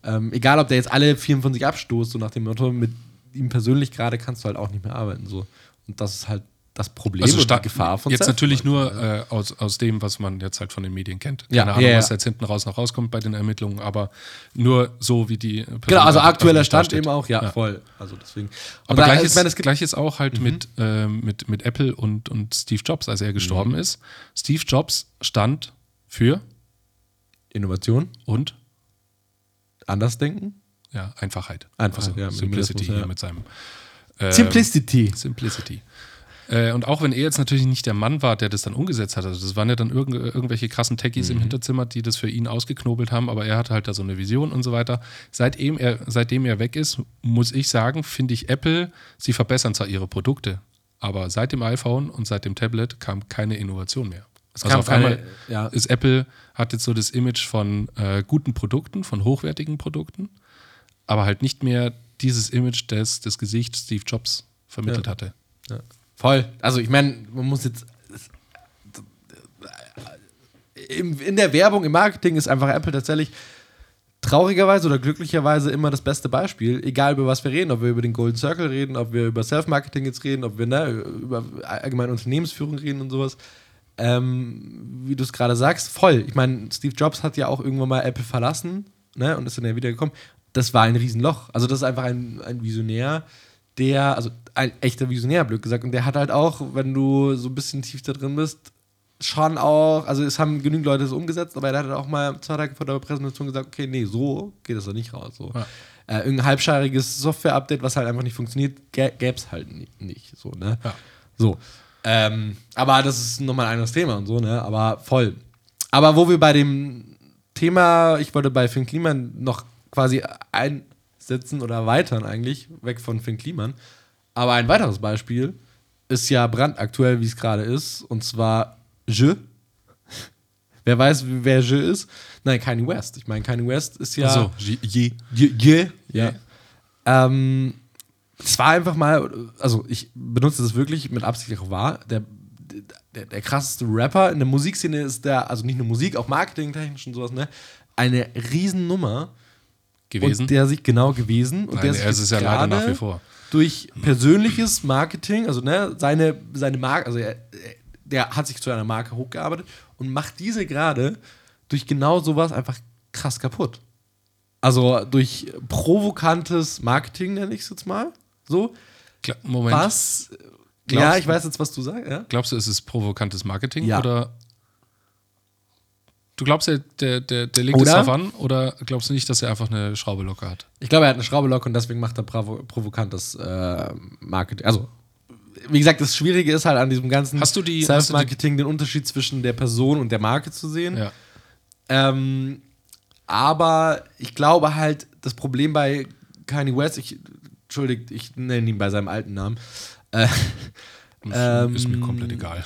Ähm, egal, ob der jetzt alle 54 abstoßt, so nach dem Motto, mit ihm persönlich gerade kannst du halt auch nicht mehr arbeiten, so. Und das ist halt das Problem also und die Gefahr von jetzt natürlich Self-Marketing, nur äh, aus, aus dem, was man jetzt halt von den Medien kennt. Ja, Keine Ahnung, ja, ja. was jetzt hinten raus noch rauskommt bei den Ermittlungen, aber nur so wie die Person Genau, also aktueller Stand eben auch, ja, Ja. voll. Also deswegen. Und Aber da- gleich, ich ist, meine, gleich ist auch halt mit, ähm, mit, mit Apple und, und Steve Jobs, als er gestorben Mhm. ist. Steve Jobs stand für Innovation, und anders denken. ja, Einfachheit. Einfachheit, also ja, Simplicity ja. hier mit seinem ähm, Simplicity. Simplicity. Äh, und auch wenn er jetzt natürlich nicht der Mann war, der das dann umgesetzt hat, also das waren ja dann irgend, irgendwelche krassen Techies Mhm. im Hinterzimmer, die das für ihn ausgeknobelt haben, aber er hatte halt da so eine Vision und so weiter. Seitdem er, seitdem er weg ist, muss ich sagen, finde ich Apple, sie verbessern zwar ihre Produkte, aber seit dem iPhone und seit dem Tablet kam keine Innovation mehr. Also kam auf keine- einmal ja. ist Apple, hat jetzt so das Image von äh, guten Produkten, von hochwertigen Produkten, aber halt nicht mehr dieses Image, das das Gesicht Steve Jobs vermittelt Ja. hatte. Ja. Voll. Also ich meine, man muss jetzt. In der Werbung, im Marketing ist einfach Apple tatsächlich traurigerweise oder glücklicherweise immer das beste Beispiel, egal über was wir reden, ob wir über den Golden Circle reden, ob wir über Self-Marketing jetzt reden, ob wir ne, über allgemeine Unternehmensführung reden und sowas. Ähm, wie du es gerade sagst, voll. Ich meine, Steve Jobs hat ja auch irgendwann mal Apple verlassen ne, und ist dann ja wieder gekommen. Das war ein Riesenloch. Also, das ist einfach ein, ein Visionär, der, also ein echter Visionär, blöd gesagt, und der hat halt auch, wenn du so ein bisschen tief da drin bist, schon auch, also es haben genügend Leute das umgesetzt, aber er hat auch mal zwei Tage vor der Präsentation gesagt, okay, nee, so geht das doch nicht raus. So. Ja. Äh, irgendein halbschariges Software-Update, was halt einfach nicht funktioniert, gäbe es halt ni- nicht. So, ne? Ja. So. Ähm, aber das ist nochmal ein anderes Thema und so, ne? Aber voll. Aber wo wir bei dem Thema, ich wollte bei Finn Kliman noch quasi einsetzen oder erweitern eigentlich, weg von Finn Kliman. Aber ein weiteres Beispiel ist ja brandaktuell, wie es gerade ist, und zwar Je. Wer weiß, wer Je ist? Nein, Kanye West. Ich meine, Kanye West ist ja. Also, je, je. Je, je, ja. Ähm, es war einfach mal, also ich benutze das wirklich mit Absicht auch wahr. Der, der, der krasseste Rapper in der Musikszene ist der, also nicht nur Musik, auch marketingtechnisch und sowas, ne? Eine Riesennummer. Gewesen. Und der sich genau gewesen. Und Nein, der sich er ist es ja leider nach wie vor. Durch persönliches Marketing, also ne, seine, seine Marke, also er, der hat sich zu einer Marke hochgearbeitet und macht diese gerade durch genau sowas einfach krass kaputt. Also durch provokantes Marketing nenne ich es jetzt mal. So. Moment. Was? Glaubst ja, ich weiß jetzt, was du sagst. Ja? Glaubst du, es ist provokantes Marketing Ja. oder du glaubst, der, der, der, der legt es Oder? drauf an oder glaubst du nicht, dass er einfach eine Schraube locker hat? Ich glaube, er hat eine Schraube locker und deswegen macht er bravo provokantes äh, Marketing. Also, wie gesagt, das Schwierige ist halt an diesem ganzen Hast du die- Self-Marketing den Unterschied zwischen der Person und der Marke zu sehen. Ja. Ähm, aber ich glaube halt, das Problem bei Kanye West, ich, entschuldigt, ich nenne ihn bei seinem alten Namen. Äh, Ähm, ist mir komplett egal.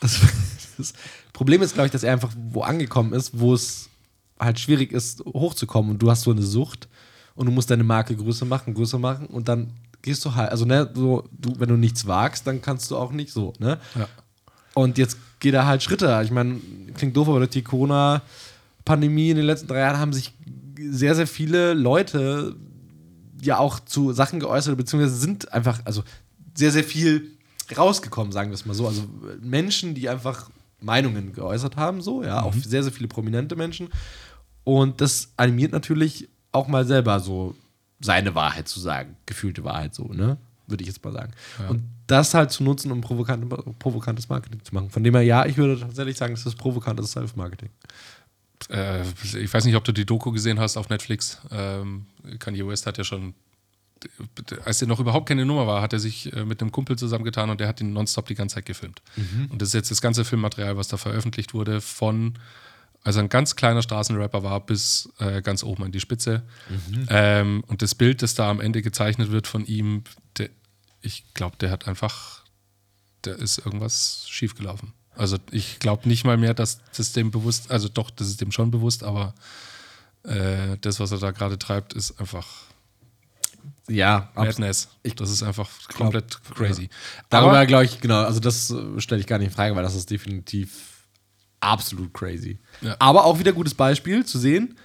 das, [LAUGHS] das Problem ist, glaube ich, dass er einfach wo angekommen ist, wo es halt schwierig ist, hochzukommen. Und du hast so eine Sucht und du musst deine Marke größer machen, größer machen und dann gehst du halt, also ne, so, du, wenn du nichts wagst, dann kannst du auch nicht so, ne? Ja. Und jetzt geht er halt Schritte. Ich meine, klingt doof, aber durch die Corona-Pandemie in den letzten drei Jahren haben sich sehr, sehr viele Leute ja auch zu Sachen geäußert, beziehungsweise sind einfach, also sehr, sehr viel rausgekommen, sagen wir es mal so. Also Menschen, die einfach Meinungen geäußert haben, so, ja, auch sehr, sehr viele prominente Menschen. Und das animiert natürlich auch mal selber so seine Wahrheit zu sagen, gefühlte Wahrheit so, ne? Würde ich jetzt mal sagen. Und das halt zu nutzen, um provokant, provokantes Marketing zu machen. Von dem her, ja, ich würde tatsächlich sagen, es ist provokantes Self-Marketing. Äh, ich weiß nicht, ob du die Doku gesehen hast auf Netflix. Ähm, Kanye West hat ja schon, als er noch überhaupt keine Nummer war, hat er sich äh, mit einem Kumpel zusammengetan und der hat ihn nonstop die ganze Zeit gefilmt. Und das ist jetzt das ganze Filmmaterial, was da veröffentlicht wurde, von, als er ein ganz kleiner Straßenrapper war, bis äh, ganz oben an die Spitze. Ähm, und das Bild, das da am Ende gezeichnet wird von ihm, der, ich glaube, der hat einfach, da ist irgendwas schiefgelaufen. Also ich glaube nicht mal mehr, dass das dem bewusst, also doch, das ist dem schon bewusst, aber äh, das, was er da gerade treibt, ist einfach Ja, Madness. Ich das ist einfach komplett crazy. Darüber Aber glaube ich, genau, also das äh, stelle ich gar nicht in Frage, weil das ist definitiv absolut crazy. Ja. Aber auch wieder gutes Beispiel zu sehen.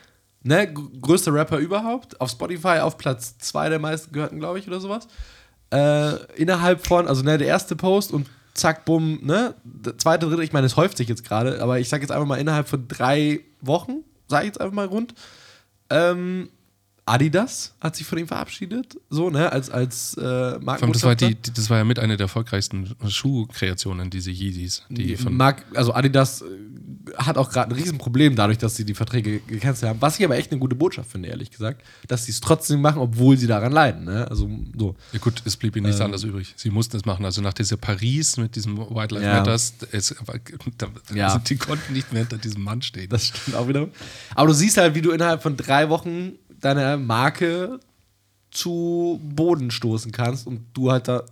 Ne, größter Rapper überhaupt, auf Spotify auf Platz zwei der meisten gehörten, glaube ich, oder sowas. Äh, innerhalb von, also ne, der erste Post und zack, bumm, ne, der zweite, dritte, ich meine, es häuft sich jetzt gerade, aber ich sage jetzt einfach mal innerhalb von drei Wochen, sage ich jetzt einfach mal rund, ähm, Adidas hat sich von ihm verabschiedet, so, ne, als, als äh, das, war die, das war ja mit einer der erfolgreichsten Schuhkreationen, diese Yeezys. Die von, Mag, also Adidas äh, hat auch gerade ein Riesenproblem dadurch, dass sie die Verträge gecancelt haben. Was ich aber echt eine gute Botschaft finde, ehrlich gesagt. Dass sie es trotzdem machen, obwohl sie daran leiden. Ne? Also so. ja gut, es blieb ihnen nichts Ähm. anderes übrig. Sie mussten es machen. Also nach dieser Paris mit diesem White Lives Ja. Matters, es, da, Ja. also die konnten nicht mehr hinter diesem Mann stehen. Das stimmt auch wieder. Aber du siehst halt, wie du innerhalb von drei Wochen deine Marke zu Boden stoßen kannst und du halt da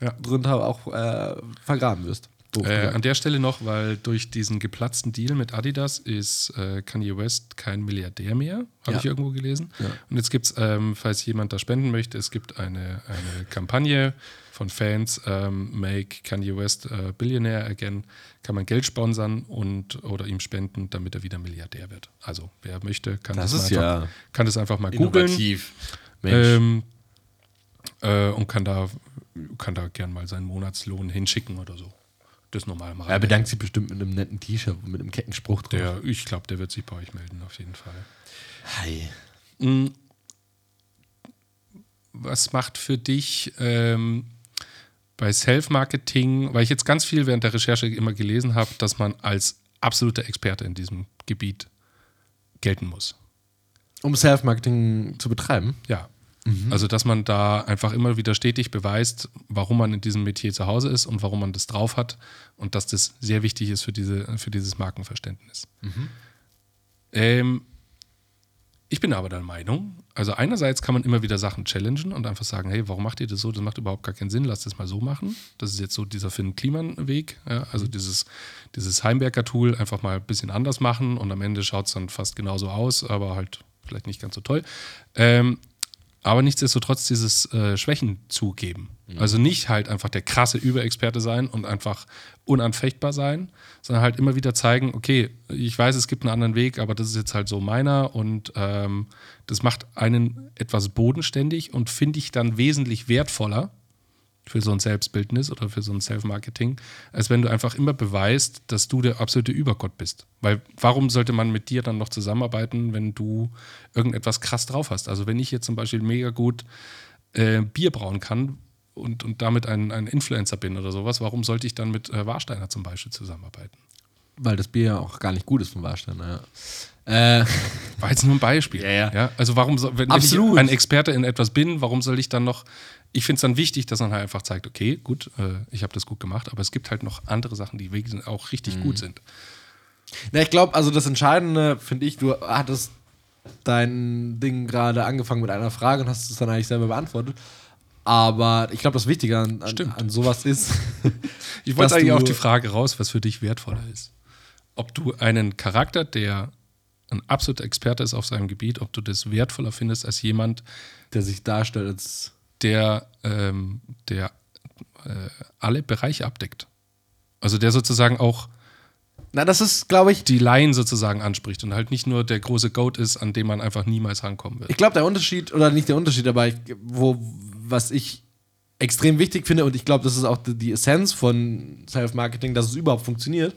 Ja. drin auch äh, vergraben wirst. Äh, an der Stelle noch, weil durch diesen geplatzten Deal mit Adidas ist äh, Kanye West kein Milliardär mehr, habe Ja. ich irgendwo gelesen. Und jetzt gibt es, ähm, falls jemand da spenden möchte, es gibt eine, eine Kampagne von Fans, ähm, Make Kanye West äh, Billionaire Again, kann man Geld sponsern und oder ihm spenden, damit er wieder Milliardär wird. Also wer möchte, kann das, Das mal ja einfach, kann das einfach mal googeln ähm, äh, und kann da, kann da gern mal seinen Monatslohn hinschicken oder so. Das normal am er bedankt sich bestimmt mit einem netten T-Shirt, mit einem Kettenspruch drauf. Der, ich glaube, der wird sich bei euch melden, auf jeden Fall. Hi. Was macht für dich ähm, bei Self-Marketing, weil ich jetzt ganz viel während der Recherche immer gelesen habe, dass man als absoluter Experte in diesem Gebiet gelten muss. Um Self-Marketing zu betreiben. Ja. Also, dass man da einfach immer wieder stetig beweist, warum man in diesem Metier zu Hause ist und warum man das drauf hat und dass das sehr wichtig ist für, diese, für dieses Markenverständnis. Ähm, ich bin aber der Meinung, also einerseits kann man immer wieder Sachen challengen und einfach sagen, hey, warum macht ihr das so? Das macht überhaupt gar keinen Sinn, lasst es mal so machen. Das ist jetzt so dieser Finn Kliman-Weg, ja, also dieses, dieses Heimwerker-Tool einfach mal ein bisschen anders machen und am Ende schaut es dann fast genauso aus, aber halt vielleicht nicht ganz so toll. Ähm, aber nichtsdestotrotz dieses äh, Schwächen zugeben. Also nicht halt einfach der krasse Überexperte sein und einfach unanfechtbar sein, sondern halt immer wieder zeigen, okay, ich weiß, es gibt einen anderen Weg, aber das ist jetzt halt so meiner und ähm, das macht einen etwas bodenständig und finde ich dann wesentlich wertvoller, für so ein Selbstbildnis oder für so ein Self-Marketing, als wenn du einfach immer beweist, dass du der absolute Übergott bist. Weil warum sollte man mit dir dann noch zusammenarbeiten, wenn du irgendetwas krass drauf hast? Also wenn ich jetzt zum Beispiel mega gut äh, Bier brauen kann und, und damit ein, ein Influencer bin oder sowas, warum sollte ich dann mit äh, Warsteiner zum Beispiel zusammenarbeiten? Weil das Bier ja auch gar nicht gut ist vom Warsteiner, ja. Äh, [LAUGHS] War jetzt nur ein Beispiel. Ja, ja. Also warum, soll, wenn, wenn ich Absolut. ein Experte in etwas bin, warum soll ich dann noch, ich finde es dann wichtig, dass man halt einfach zeigt, okay, gut, äh, ich habe das gut gemacht, aber es gibt halt noch andere Sachen, die wirklich auch richtig Mhm. gut sind. Na, ich glaube, also das Entscheidende, finde ich, du hattest dein Ding gerade angefangen mit einer Frage und hast es dann eigentlich selber beantwortet. Aber ich glaube, das Wichtige an, an, an sowas ist, [LAUGHS] Ich wollte eigentlich auf die Frage raus, was für dich wertvoller ist. Ob du einen Charakter, der ein absoluter Experte ist auf seinem Gebiet, ob du das wertvoller findest als jemand, der sich darstellt als. der, ähm, der äh, alle Bereiche abdeckt. Also der sozusagen auch Na, das ist, glaube ich, die Laien sozusagen anspricht und halt nicht nur der große Goat ist, an dem man einfach niemals rankommen wird. ich glaube, der Unterschied, oder nicht der Unterschied, aber ich, wo, was ich extrem wichtig finde, und ich glaube, das ist auch die, die Essenz von Self-Marketing, dass es überhaupt funktioniert,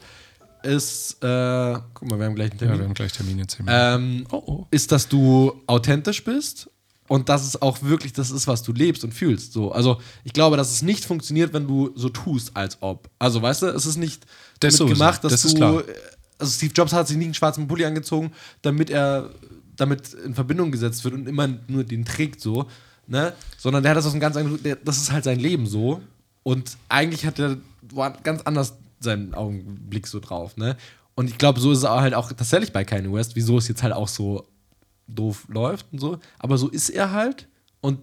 ist, äh, guck mal, wir haben gleich einen ja, Termin. wir haben gleich Termin in 10 Minuten. ähm, oh, oh. ist, dass du authentisch bist und dass es auch wirklich das ist, was du lebst und fühlst. So. Also ich glaube, dass es nicht funktioniert, wenn du so tust, als ob. Also weißt du, es ist nicht Das damit gemacht, dass das du. ist klar. Also Steve Jobs hat sich nie einen schwarzen Pulli angezogen, damit er damit in Verbindung gesetzt wird und immer nur den trägt so, ne? Sondern der hat das aus einem ganz anderen, der, das ist halt sein Leben so und eigentlich hat er ganz anders seinen Augenblick so drauf, ne? Und ich glaube, so ist es halt auch tatsächlich bei Kanye West, wieso es jetzt halt auch so doof läuft und so, aber so ist er halt und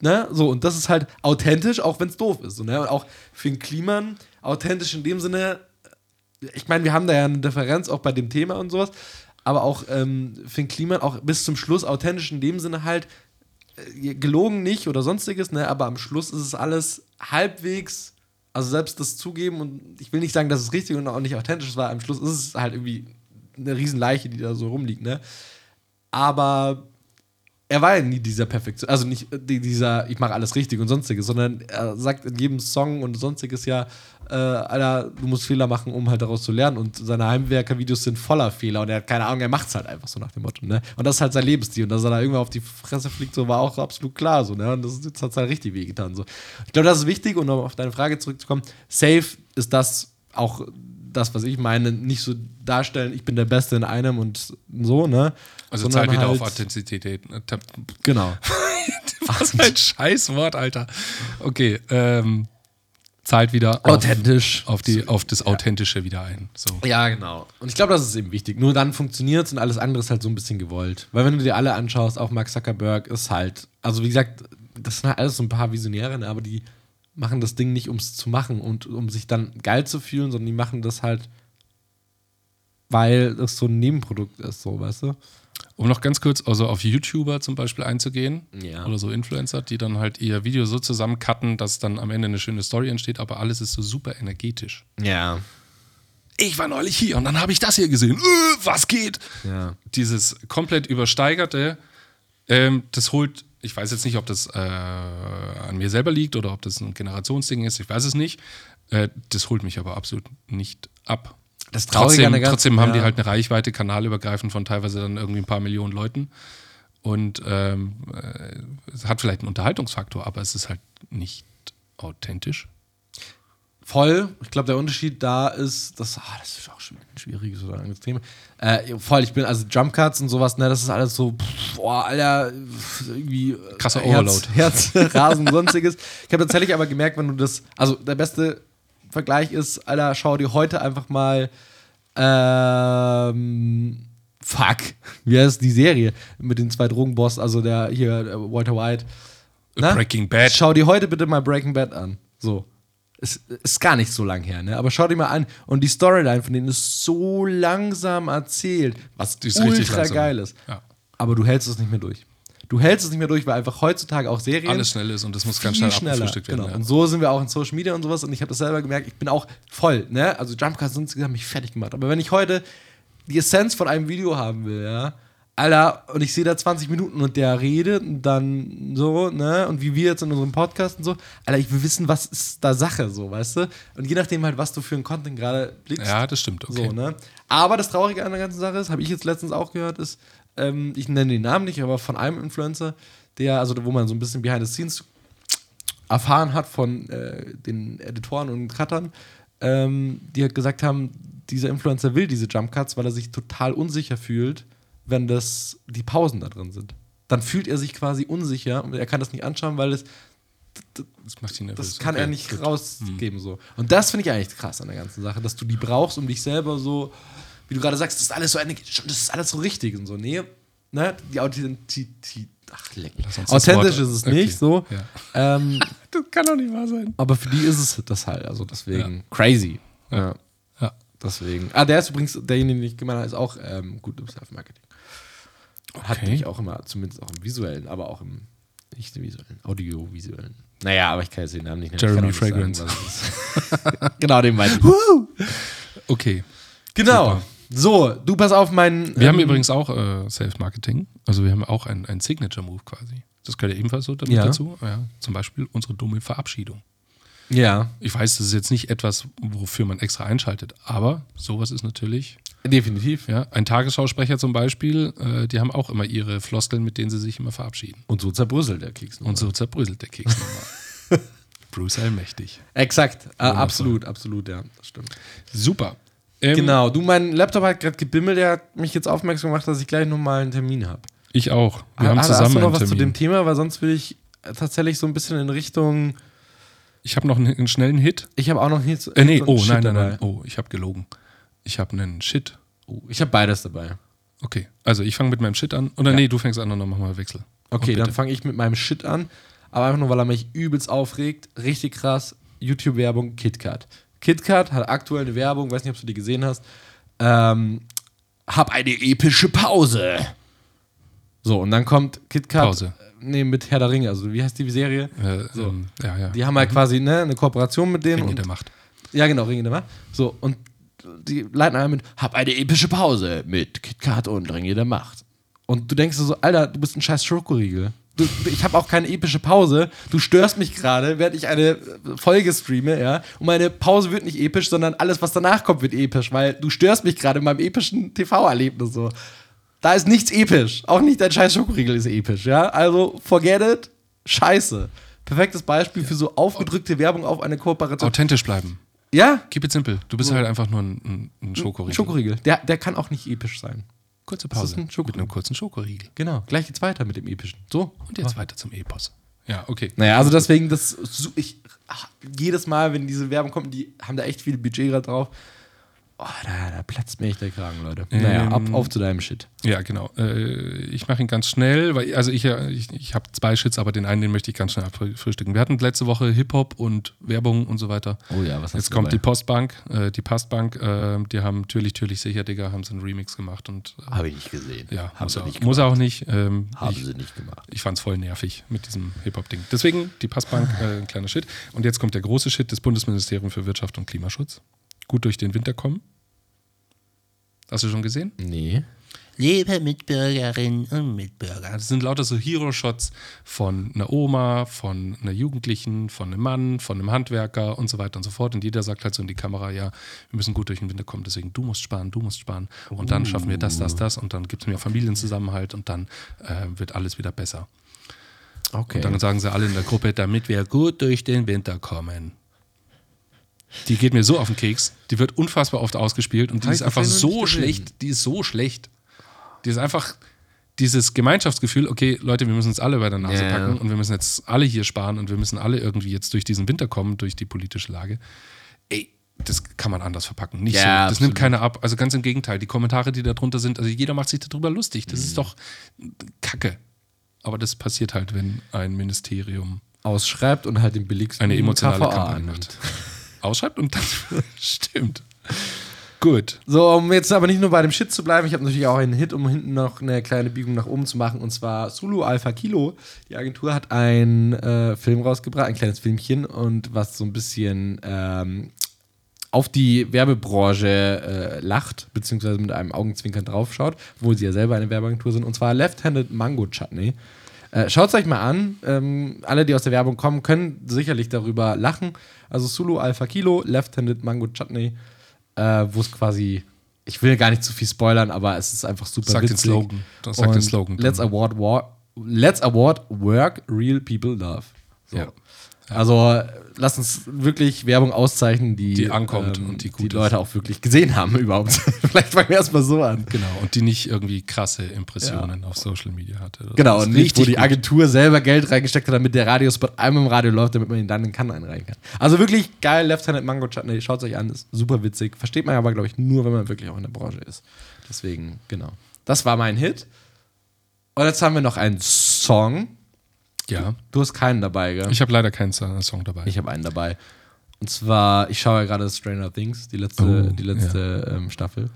ne, so und das ist halt authentisch, auch wenn es doof ist, so, ne? Und auch für den Kliman authentisch in dem Sinne, ich meine, wir haben da ja eine Differenz auch bei dem Thema und sowas, aber auch ähm, Finn Kliman auch bis zum Schluss authentisch in dem Sinne halt äh, gelogen nicht oder sonstiges, ne, aber am Schluss ist es alles halbwegs, also selbst das zugeben und ich will nicht sagen, dass es richtig und auch nicht authentisch war, am Schluss ist es halt irgendwie eine Riesenleiche, die da so rumliegt, ne, aber er war ja nie dieser Perfektion, also nicht äh, die- dieser, ich mache alles richtig und sonstiges, sondern er sagt in jedem Song und sonstiges ja, äh, Alter, du musst Fehler machen, um halt daraus zu lernen. Und seine Heimwerker-Videos sind voller Fehler und er hat keine Ahnung, er macht es halt einfach so nach dem Motto, ne? Und das ist halt sein Lebensstil. Und dass er da irgendwann auf die Fresse fliegt, so war auch absolut klar, so, ne? Und das jetzt hat halt richtig wehgetan. So. Ich glaube, das ist wichtig, und um auf deine Frage zurückzukommen, safe ist das auch das, was ich meine, nicht so darstellen, ich bin der Beste in einem und so, ne? Also zahlt wieder halt- auf Authentizität. Genau. [LAUGHS] Was ein [LAUGHS] Scheißwort, Alter. Okay, ähm, zahlt wieder auf, Authentisch. auf, die, auf das Authentische wieder ein. So. Ja, genau. Und ich glaube, das ist eben wichtig. Nur dann funktioniert es und alles andere ist halt so ein bisschen gewollt. Weil wenn du dir alle anschaust, auch Mark Zuckerberg ist halt, also wie gesagt, das sind halt alles so ein paar Visionäre, ne, aber die machen das Ding nicht, um es zu machen und um sich dann geil zu fühlen, sondern die machen das halt, weil das so ein Nebenprodukt ist, so, weißt du? Um noch ganz kurz also auf YouTuber zum Beispiel einzugehen Ja. oder so Influencer, die dann halt ihr Video so zusammencutten, dass dann am Ende eine schöne Story entsteht, aber alles ist so super energetisch. Ja. Ich war neulich hier und dann habe ich das hier gesehen. Äh, was geht? Ja. Dieses komplett übersteigerte, ähm, das holt, ich weiß jetzt nicht, ob das äh, an mir selber liegt oder ob das ein Generationsding ist, ich weiß es nicht. Äh, das holt mich aber absolut nicht ab. Das Traurige Trotzdem, ganzen- trotzdem haben die ja. halt eine Reichweite kanalübergreifend von teilweise dann irgendwie ein paar Millionen Leuten. Und ähm, äh, es hat vielleicht einen Unterhaltungsfaktor, aber es ist halt nicht authentisch. Voll. Ich glaube, der Unterschied da ist, dass, ah, das ist auch schon ein schwieriges oder ein Thema. Äh, voll, ich bin, also Jump Cuts und sowas, ne, das ist alles so, pff, boah, Alter, irgendwie. äh, Krasser Herz, Overload. Herz, [LAUGHS] Rasen und sonstiges. Ich habe tatsächlich aber gemerkt, wenn du das, also der beste Vergleich ist, Alter, schau dir heute einfach mal, ähm, fuck, wie heißt die Serie mit den zwei Drogenboss, also der hier, der Walter White. Na? Breaking Bad. Schau dir heute bitte mal Breaking Bad an. So. Es ist gar nicht so lang her, ne? Aber schau dir mal an. Und die Storyline von denen ist so langsam erzählt, was ist ultra geil ist. Ja. Aber du hältst es nicht mehr durch. Du hältst es nicht mehr durch, weil einfach heutzutage auch Serien Alles schnell ist und das muss ganz schnell abgefrühstückt werden. Genau. ja. Und so sind wir auch in Social Media und sowas. Und ich habe das selber gemerkt, ich bin auch voll, ne? Also Jumpcuts und so haben mich fertig gemacht. Aber wenn ich heute die Essenz von einem Video haben will, ja, Alter, und ich sehe da 20 Minuten und der redet und dann so, ne, und wie wir jetzt in unserem Podcast und so. Alter, ich will wissen, was ist da Sache, so, weißt du? Und je nachdem halt, was du für einen Content gerade blickst. Ja, das stimmt, okay. So, ne? Aber das Traurige an der ganzen Sache ist, habe ich jetzt letztens auch gehört, ist, ähm, ich nenne den Namen nicht, aber von einem Influencer, der, also wo man so ein bisschen behind the scenes erfahren hat von äh, den Editoren und Cuttern, ähm, die halt gesagt haben, dieser Influencer will diese Jump Cuts, weil er sich total unsicher fühlt, wenn das die Pausen da drin sind. Dann fühlt er sich quasi unsicher und er kann das nicht anschauen, weil es Das macht ihn nervös. das kann okay, er nicht gut. rausgeben so. Und das finde ich eigentlich krass an der ganzen Sache, dass du die brauchst, um dich selber so, wie du gerade sagst, das ist alles so eine, das ist alles so richtig und so. Nee, ne, die Authentizität, ach leck. Authentisch ist es okay, nicht so. ja. Ähm, [LAUGHS] Das kann doch nicht wahr sein. aber für die ist es das halt, also deswegen crazy. Ja. Ja. Deswegen. Ah, der ist übrigens, derjenige, den ich gemeint habe, ist auch ähm, gut im Self-Marketing. Hat Okay. mich auch immer, zumindest auch im visuellen, aber auch im, nicht im visuellen, audiovisuellen. Naja, aber ich kann jetzt den Namen nicht nennen. Jeremy Fragrance. sagen, [LAUGHS] genau, den meinte ich. Okay. Genau. Super. So, du pass auf meinen. Wir haben ähm, übrigens auch äh, Self-Marketing. Also wir haben auch ein, ein Signature-Move quasi. Das gehört ja ebenfalls so damit Ja. dazu. Ja, zum Beispiel unsere dumme Verabschiedung. Ja, Ich weiß, das ist jetzt nicht etwas, wofür man extra einschaltet, aber sowas ist natürlich, definitiv. ja, ein Tagesschausprecher zum Beispiel, äh, die haben auch immer ihre Floskeln, mit denen sie sich immer verabschieden. Und so zerbröselt der Keks. Und so zerbröselt der Keks nochmal. [LAUGHS] Bruce allmächtig. Exakt. Äh, absolut, absolut, ja. Das stimmt. Super. Ähm, Genau, du, mein Laptop hat gerade gebimmelt, der hat mich jetzt aufmerksam gemacht, dass ich gleich nochmal einen Termin habe. Ich auch. Wir haben hast, zusammen hast du noch einen was zu dem Thema? Weil sonst will ich tatsächlich so ein bisschen in Richtung. Ich habe noch einen, einen schnellen Hit. Ich habe auch noch hier. Äh, nee, einen oh, Shit nein, nein, dabei. nein. Oh, ich habe gelogen. Ich habe einen Shit. Oh, ich habe beides dabei. Okay, also ich fange mit meinem Shit an. Oder nee, du fängst an und dann machen wir Wechsel. Okay, dann fange ich mit meinem Shit an. Aber einfach nur, weil er mich übelst aufregt. Richtig krass. YouTube-Werbung KitKat. KitKat hat aktuell eine Werbung, weiß nicht, ob du die gesehen hast. Ähm, hab eine epische Pause. So, und dann kommt KitKat. Pause. Nee, mit Herr der Ringe. Also, wie heißt die Serie? Äh, So. ähm, ja, ja. Die haben halt quasi ne, eine Kooperation mit denen. Ringe und der Macht. Ja, genau, Ringe der Macht. So, und die leiten einmal mit, hab eine epische Pause mit KitKat und Ringe der Macht. Und du denkst so, Alter, du bist ein scheiß Schokoriegel. Du, ich habe auch keine epische Pause. Du störst mich gerade, während ich eine Folge streame, ja. Und meine Pause wird nicht episch, sondern alles, was danach kommt, wird episch, weil du störst mich gerade in meinem epischen TV-Erlebnis so. Da ist nichts episch. Auch nicht dein scheiß Schokoriegel ist episch, ja. Also, forget it. Scheiße. Perfektes Beispiel für so aufgedrückte Werbung auf eine Kooperation. Authentisch bleiben. Ja, Keep it simple. Du bist halt einfach nur ein, ein, ein Schokoriegel. Schokoriegel. Der, der kann auch nicht episch sein. Kurze Das ist Pause. ein Schokoriegel. Mit einem kurzen Schokoriegel. Genau. Gleich geht's weiter mit dem epischen. So. Und jetzt weiter zum Epos. Ja, okay. Naja, also deswegen, das so- ich ach, jedes Mal, wenn diese Werbung kommt, die haben da echt viel Budget gerade drauf. Oh, da, da platzt mir echt der Kragen, Leute. naja, ab, Ähm, auf zu deinem Shit. Ja, genau. Äh, ich mache ihn ganz schnell, weil also ich, äh, ich, ich habe zwei Shits, aber den einen, den möchte ich ganz schnell abfrühstücken. Wir hatten letzte Woche Hip-Hop und Werbung und so weiter. Oh ja, was hast Jetzt kommt dabei? die Postbank, äh, die Postbank, äh, die haben natürlich, natürlich sicher, Digga, haben sie einen Remix gemacht und äh, Habe ich nicht gesehen. ja, haben muss, sie er, nicht muss gemacht. auch nicht. Ähm, Haben ich sie nicht gemacht. ich fand es voll nervig mit diesem Hip-Hop-Ding. Deswegen die Passbank, äh, ein kleiner Shit. Und jetzt kommt der große Shit des Bundesministeriums für Wirtschaft und Klimaschutz. Gut durch den Winter kommen. Hast du schon gesehen? Nee. Liebe Mitbürgerinnen und Mitbürger. Das sind lauter so Hero-Shots von einer Oma, von einer Jugendlichen, von einem Mann, von einem Handwerker und so weiter und so fort. Und jeder sagt halt so in die Kamera, ja, wir müssen gut durch den Winter kommen, deswegen du musst sparen, du musst sparen. Und dann schaffen wir das, das, das. Und dann gibt es mehr Familienzusammenhalt und dann äh, wird alles wieder besser. Okay. Und dann sagen sie alle in der Gruppe, damit wir gut durch den Winter kommen. Die geht mir so auf den Keks. Die wird unfassbar oft ausgespielt und die ist einfach so schlecht. Die ist so schlecht. Die ist einfach dieses Gemeinschaftsgefühl, okay, Leute, wir müssen uns alle bei der Nase Ja, ja. packen und wir müssen jetzt alle hier sparen und wir müssen alle irgendwie jetzt durch diesen Winter kommen, durch die politische Lage. Ey, das kann man anders verpacken. Nicht Ja, so. Das absolut. nimmt keiner ab. Also ganz im Gegenteil. Die Kommentare, die da drunter sind, also jeder macht sich darüber lustig. Das Mhm. ist doch Kacke. Aber das passiert halt, wenn ein Ministerium Ausschreibt und halt den billigsten eine emotionale KVA Kampagne macht. [LAUGHS] Ausschreibt und dann [LAUGHS] stimmt. Gut. So, um jetzt aber nicht nur bei dem Shit zu bleiben, ich habe natürlich auch einen Hit, um hinten noch eine kleine Biegung nach oben zu machen. Und zwar Zulu Alpha Kilo. Die Agentur hat einen äh, Film rausgebracht, ein kleines Filmchen, und was so ein bisschen ähm, auf die Werbebranche äh, lacht, beziehungsweise mit einem Augenzwinkern draufschaut, obwohl sie ja selber eine Werbeagentur sind, und zwar Left-Handed Mango Chutney. Äh, Schaut es euch mal an. Ähm, alle, die aus der Werbung kommen, können sicherlich darüber lachen. Also Sulu Alpha Kilo, Left-Handed Mango Chutney, äh, wo es quasi, ich will gar nicht zu viel spoilern, aber es ist einfach super Sag den witzig. Slogan. Das sagt den Slogan. Let's award, war, let's award work real people love. So. Ja. Also lass uns wirklich Werbung auszeichnen, die, ähm, Die ankommt und die gut die Leute auch wirklich gesehen haben [LAUGHS] überhaupt. Vielleicht fangen wir erstmal so an. Genau, und die nicht irgendwie krasse Impressionen auf Social Media hatte. Genau, und nicht, wo die gut. Agentur selber Geld reingesteckt hat, damit der Radiospot einmal im Radio läuft, damit man ihn dann in Cannes einreichen kann. Also wirklich geil, Left-Handed Mango Chutney, schaut es euch an, ist super witzig. Versteht man aber, glaube ich, nur, wenn man wirklich auch in der Branche ist. Deswegen, genau. Das war mein Hit. Und jetzt haben wir noch einen Song. Ja, Du hast keinen dabei, gell? ich habe leider keinen Song dabei. Ich habe einen dabei. Und zwar, ich schaue ja gerade Stranger Things, die letzte, Oh, die letzte ähm, Staffel.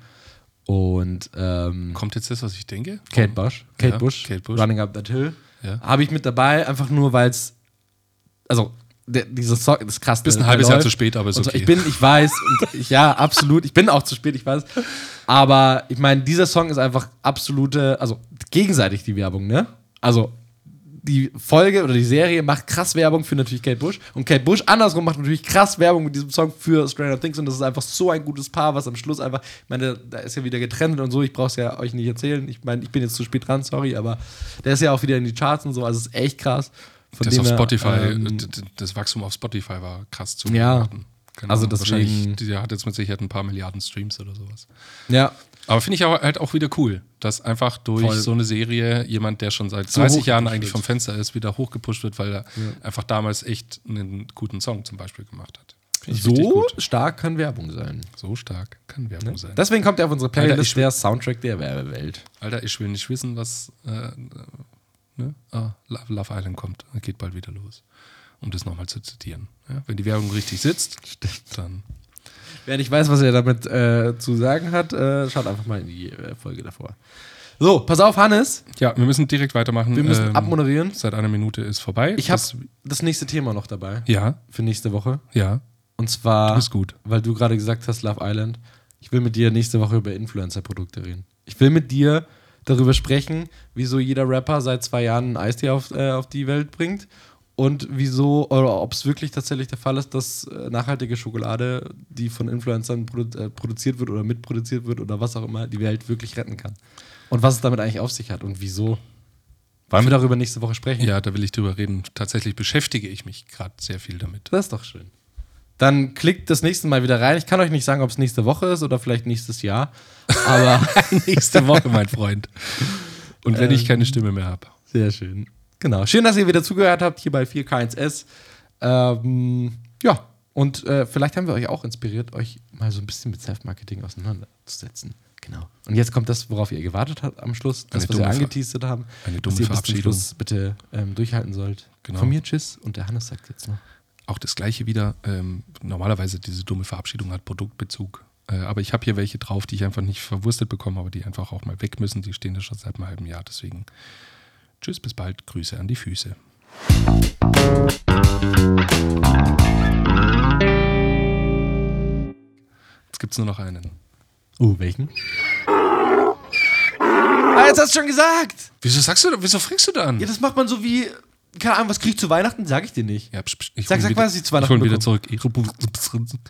Und ähm, Kommt jetzt das, was ich denke? Kate Bush, Kate Ja, Bush, Kate Bush. Running Up That Hill, Ja. habe ich mit dabei, einfach nur, weil es, also, der, dieser Song das ist krass. Bist ein der- halbes Jahr zu spät, aber ist so, okay. Ich bin, ich weiß, und ich, ja, absolut, ich bin auch zu spät, ich weiß. Aber ich meine, dieser Song ist einfach absolute, also gegenseitig die Werbung, ne? Also, die Folge oder die Serie macht krass Werbung für natürlich Kate Bush und Kate Bush andersrum macht natürlich krass Werbung mit diesem Song für Stranger Things und das ist einfach so ein gutes Paar, was am Schluss einfach, ich meine, da ist ja wieder getrennt und so, ich brauche es ja euch nicht erzählen, ich meine, ich bin jetzt zu spät dran, sorry, aber der ist ja auch wieder in die Charts und so, also es ist echt krass. Von das auf Spotify, ähm, das Wachstum auf Spotify war krass zu Ja. beobachten. Genau. Also deswegen- Wahrscheinlich, der hat jetzt mit Sicherheit ein paar Milliarden Streams oder sowas. ja, Aber finde ich auch, halt auch wieder cool, dass einfach durch Voll. so eine Serie jemand, der schon seit So 30 Jahren hochgepusht eigentlich wird. vom Fenster ist, wieder hochgepusht wird, weil er einfach damals echt einen guten Song zum Beispiel gemacht hat. So stark kann Werbung sein. So stark kann Werbung sein. Deswegen kommt er auf unsere Playlist, Alter, der Soundtrack der Werbewelt. Alter, ich will nicht wissen, was äh, ne? ah, Love Love Island kommt. Geht bald wieder los. Um das nochmal zu zitieren. Ja? Wenn die Werbung richtig sitzt, dann Wer nicht weiß, was er damit äh, zu sagen hat, äh, schaut einfach mal in die äh, Folge davor. So, pass auf, Hannes. Ja, wir müssen direkt weitermachen. Wir müssen Ähm, abmoderieren. Seit einer Minute ist vorbei. Ich habe Das- nächste Thema noch dabei Ja, für nächste Woche. ja. Und zwar, Du bist gut. weil du gerade gesagt hast, Love Island. Ich will mit dir nächste Woche über Influencer-Produkte reden. Ich will mit dir darüber sprechen, wieso jeder Rapper seit zwei Jahren ein Eistee auf, äh, auf die Welt bringt und wieso, oder ob es wirklich tatsächlich der Fall ist, dass äh, nachhaltige Schokolade, die von Influencern produ äh, produziert wird oder mitproduziert wird oder was auch immer, die Welt wirklich retten kann. Und was es damit eigentlich auf sich hat und wieso. Wollen wir darüber nächste Woche sprechen? Ja, da will ich drüber reden. Tatsächlich beschäftige ich mich gerade sehr viel damit. Das ist doch schön. Dann klickt das nächste Mal wieder rein. Ich kann euch nicht sagen, ob es nächste Woche ist oder vielleicht nächstes Jahr. Aber [LAUGHS] Nächste Woche, mein Freund. Und wenn ich keine Stimme mehr habe. sehr schön. Genau. Schön, dass ihr wieder zugehört habt hier bei 4K1S. Ähm, ja, und äh, vielleicht haben wir euch auch inspiriert, euch mal so ein bisschen mit Self-Marketing auseinanderzusetzen. Genau. Und jetzt kommt das, worauf ihr gewartet habt am Schluss, das, Eine was wir angeteasert haben. eine dass dumme ihr bis zum Verabschiedung. Schluss bitte ähm, durchhalten sollt. Genau. Von mir Tschüss und der Hannes sagt jetzt noch. Auch das gleiche wieder. Ähm, normalerweise diese dumme Verabschiedung hat Produktbezug. Äh, aber ich habe hier welche drauf, die ich einfach nicht verwurstet bekomme, aber die einfach auch mal weg müssen. Die stehen da schon seit einem halben Jahr. Deswegen tschüss, bis bald. Grüße an die Füße. Jetzt gibt es nur noch einen. Oh, welchen? Ah, jetzt hast du schon gesagt! Wieso sagst du, wieso fragst du dann? Ja, das macht man so wie, keine Ahnung, was krieg ich zu Weihnachten? Sag ich dir nicht. Ja, psch, psch, ich Sag- sag wieder, mal, was ich zu ich Weihnachten hol wieder bekomme. zurück.